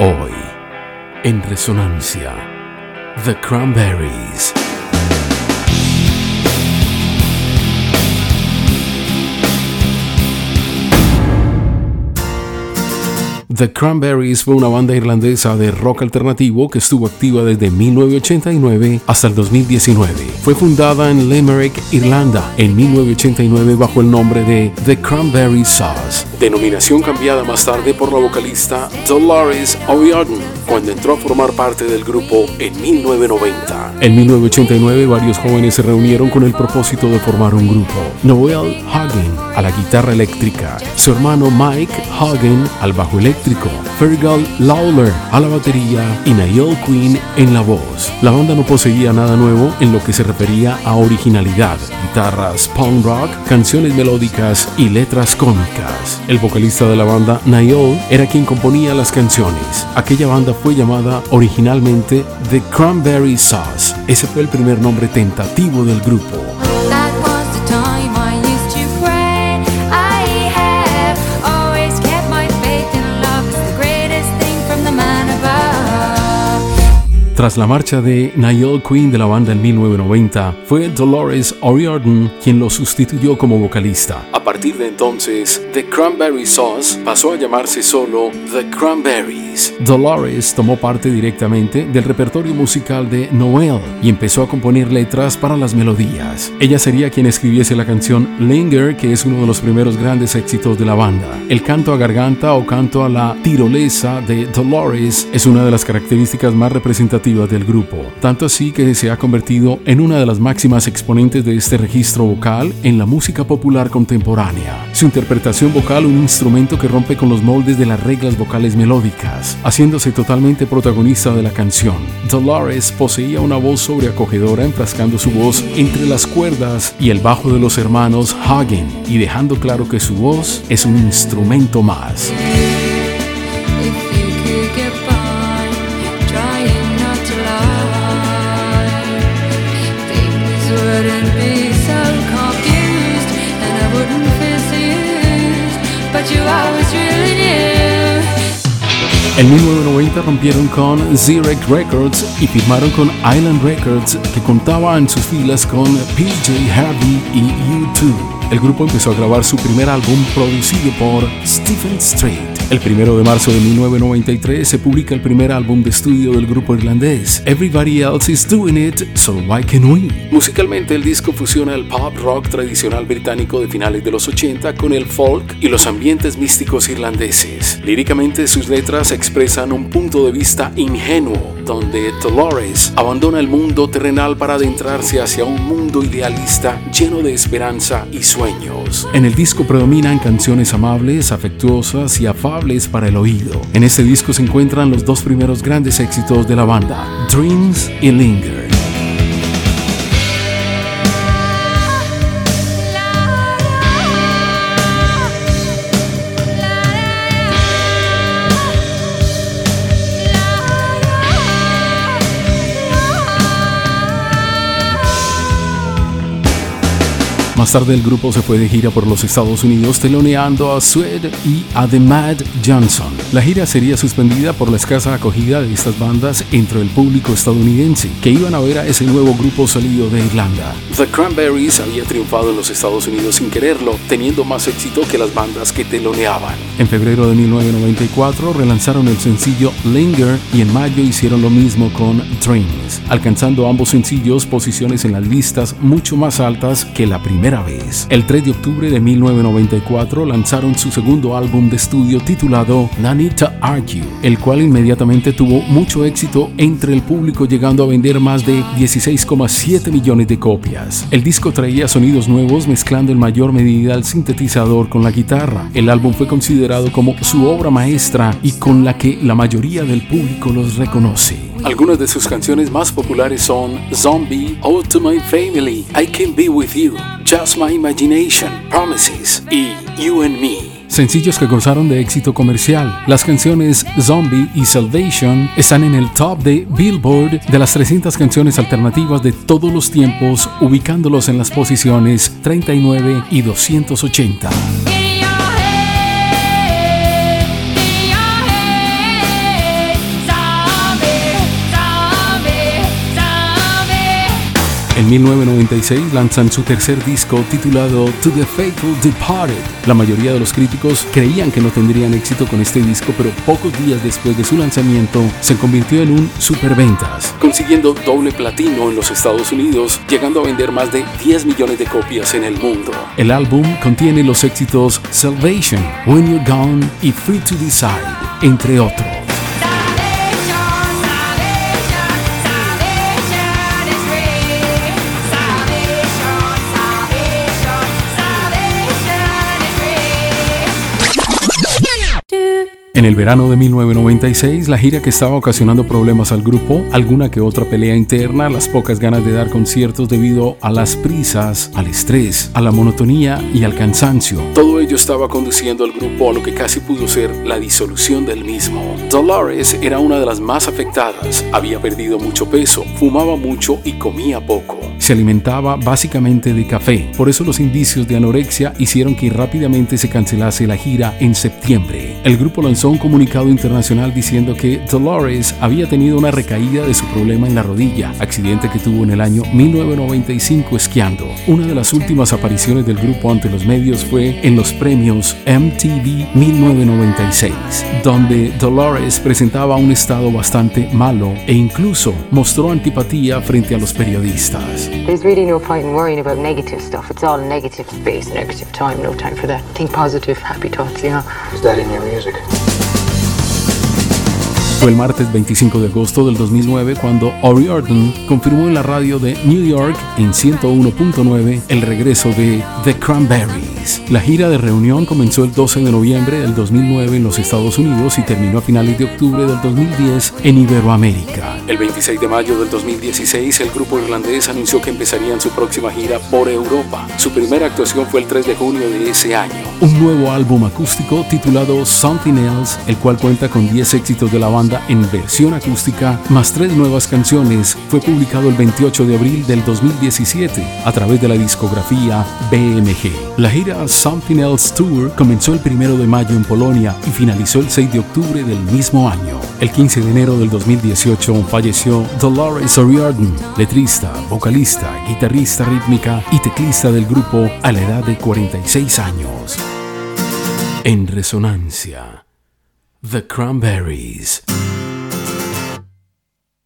Hoy, en resonancia, The Cranberries. The Cranberries fue una banda irlandesa de rock alternativo que estuvo activa desde 1989 hasta el 2019. Fue fundada en Limerick, Irlanda, en 1989 bajo el nombre de The Cranberry Sauce, denominación cambiada más tarde por la vocalista Dolores O'Riordan cuando entró a formar parte del grupo en 1990. En 1989 varios jóvenes se reunieron con el propósito de formar un grupo. Noel Hagen a la guitarra eléctrica, su hermano Mike Hagen al bajo eléctrico, Fergal Lawler a la batería y Niall Quinn en la voz. La banda no poseía nada nuevo en lo que se refería a originalidad, guitarras punk rock, canciones melódicas y letras cómicas. El vocalista de la banda, Niall, era quien componía las canciones. Aquella banda fue llamada originalmente The Cranberry Sauce. Ese fue el primer nombre tentativo del grupo. Tras la marcha de Niall Quinn de la banda en 1990, fue Dolores O'Riordan quien lo sustituyó como vocalista. A partir de entonces, The Cranberry Sauce pasó a llamarse solo The Cranberries. Dolores tomó parte directamente del repertorio musical de Noel y empezó a componer letras para las melodías. Ella sería quien escribiese la canción Linger, que es uno de los primeros grandes éxitos de la banda. El canto a garganta o canto a la tirolesa de Dolores es una de las características más representativas del grupo, tanto así que se ha convertido en una de las máximas exponentes de este registro vocal en la música popular contemporánea. Su interpretación vocal un instrumento que rompe con los moldes de las reglas vocales melódicas, haciéndose totalmente protagonista de la canción. Dolores poseía una voz sobreacogedora enfrascando su voz entre las cuerdas y el bajo de los hermanos Hagen y dejando claro que su voz es un instrumento más. En 1990 rompieron con Zurich Records y firmaron con Island Records, que contaba en sus filas con PJ Harvey y U2. El grupo empezó a grabar su primer álbum producido por Stephen Strait. El primero de marzo de 1993 se publica el primer álbum de estudio del grupo irlandés, Everybody Else Is Doing It, So Why Can We? Musicalmente el disco fusiona el pop rock tradicional británico de finales de los 80 con el folk y los ambientes místicos irlandeses. Líricamente sus letras expresan un punto de vista ingenuo, donde Dolores abandona el mundo terrenal para adentrarse hacia un mundo idealista lleno de esperanza y sueños en el disco predominan canciones amables, afectuosas y afables para el oído. En este disco se encuentran los dos primeros grandes éxitos de la banda, Dreams y Linger. Más tarde el grupo se fue de gira por los Estados Unidos teloneando a Swed y a The Mad Johnson. La gira sería suspendida por la escasa acogida de estas bandas entre el público estadounidense, que iban a ver a ese nuevo grupo salido de Irlanda. The Cranberries había triunfado en los Estados Unidos sin quererlo, teniendo más éxito que las bandas que teloneaban. En febrero de 1994 relanzaron el sencillo Linger y en mayo hicieron lo mismo con Dreams, alcanzando ambos sencillos posiciones en las listas mucho más altas que la primera vez. El 3 de octubre de 1994 lanzaron su segundo álbum de estudio titulado to Argue, el cual inmediatamente tuvo mucho éxito entre el público llegando a vender más de 16,7 millones de copias. El disco traía sonidos nuevos mezclando en mayor medida el sintetizador con la guitarra. El álbum fue considerado como su obra maestra y con la que la mayoría del público los reconoce. Algunas de sus canciones más populares son Zombie, Ode to My Family, I Can Be With You, Just My Imagination, Promises y You and Me. Sencillos que gozaron de éxito comercial. Las canciones Zombie y Salvation están en el top de Billboard de las 300 canciones alternativas de todos los tiempos, ubicándolos en las posiciones 39 y 280. En 1996 lanzan su tercer disco titulado To the Faithful Departed. La mayoría de los críticos creían que no tendrían éxito con este disco, pero pocos días después de su lanzamiento se convirtió en un superventas, consiguiendo doble platino en los Estados Unidos, llegando a vender más de 10 millones de copias en el mundo. El álbum contiene los éxitos Salvation, When You're Gone y Free to Decide, entre otros. En el verano de 1996, la gira que estaba ocasionando problemas al grupo, alguna que otra pelea interna, las pocas ganas de dar conciertos debido a las prisas, al estrés, a la monotonía y al cansancio. Todo ello estaba conduciendo al grupo a lo que casi pudo ser la disolución del mismo. Dolores era una de las más afectadas, había perdido mucho peso, fumaba mucho y comía poco. Se alimentaba básicamente de café, por eso los indicios de anorexia hicieron que rápidamente se cancelase la gira en septiembre. El grupo lanzó un comunicado internacional diciendo que Dolores había tenido una recaída de su problema en la rodilla, accidente que tuvo en el año 1995 esquiando. Una de las últimas apariciones del grupo ante los medios fue en los premios MTV 1996, donde Dolores presentaba un estado bastante malo e incluso mostró antipatía frente a los periodistas. There's really no point in worrying about negative stuff. It's all negative space, negative time, no time for that. Think positive, happy thoughts, you know. Is that in your music? Fue el martes 25 de agosto del 2009 cuando O'Riordan confirmó en la radio de New York en 101.9 el regreso de The Cranberries. La gira de reunión comenzó el 12 de noviembre del 2009 en los Estados Unidos y terminó a finales de octubre del 2010 en Iberoamérica. El 26 de mayo del 2016 el grupo irlandés anunció que empezarían su próxima gira por Europa. Su primera actuación fue el 3 de junio de ese año. Un nuevo álbum acústico titulado Something Else, el cual cuenta con 10 éxitos de la banda en versión acústica, más tres nuevas canciones, fue publicado el 28 de abril del 2017 a través de la discografía BMG. La Something Else Tour comenzó el 1 de mayo en Polonia y finalizó el 6 de octubre del mismo año. El 15 de enero del 2018 falleció Dolores O'Riordan, letrista, vocalista, guitarrista rítmica y teclista del grupo a la edad de 46 años. En resonancia. The Cranberries.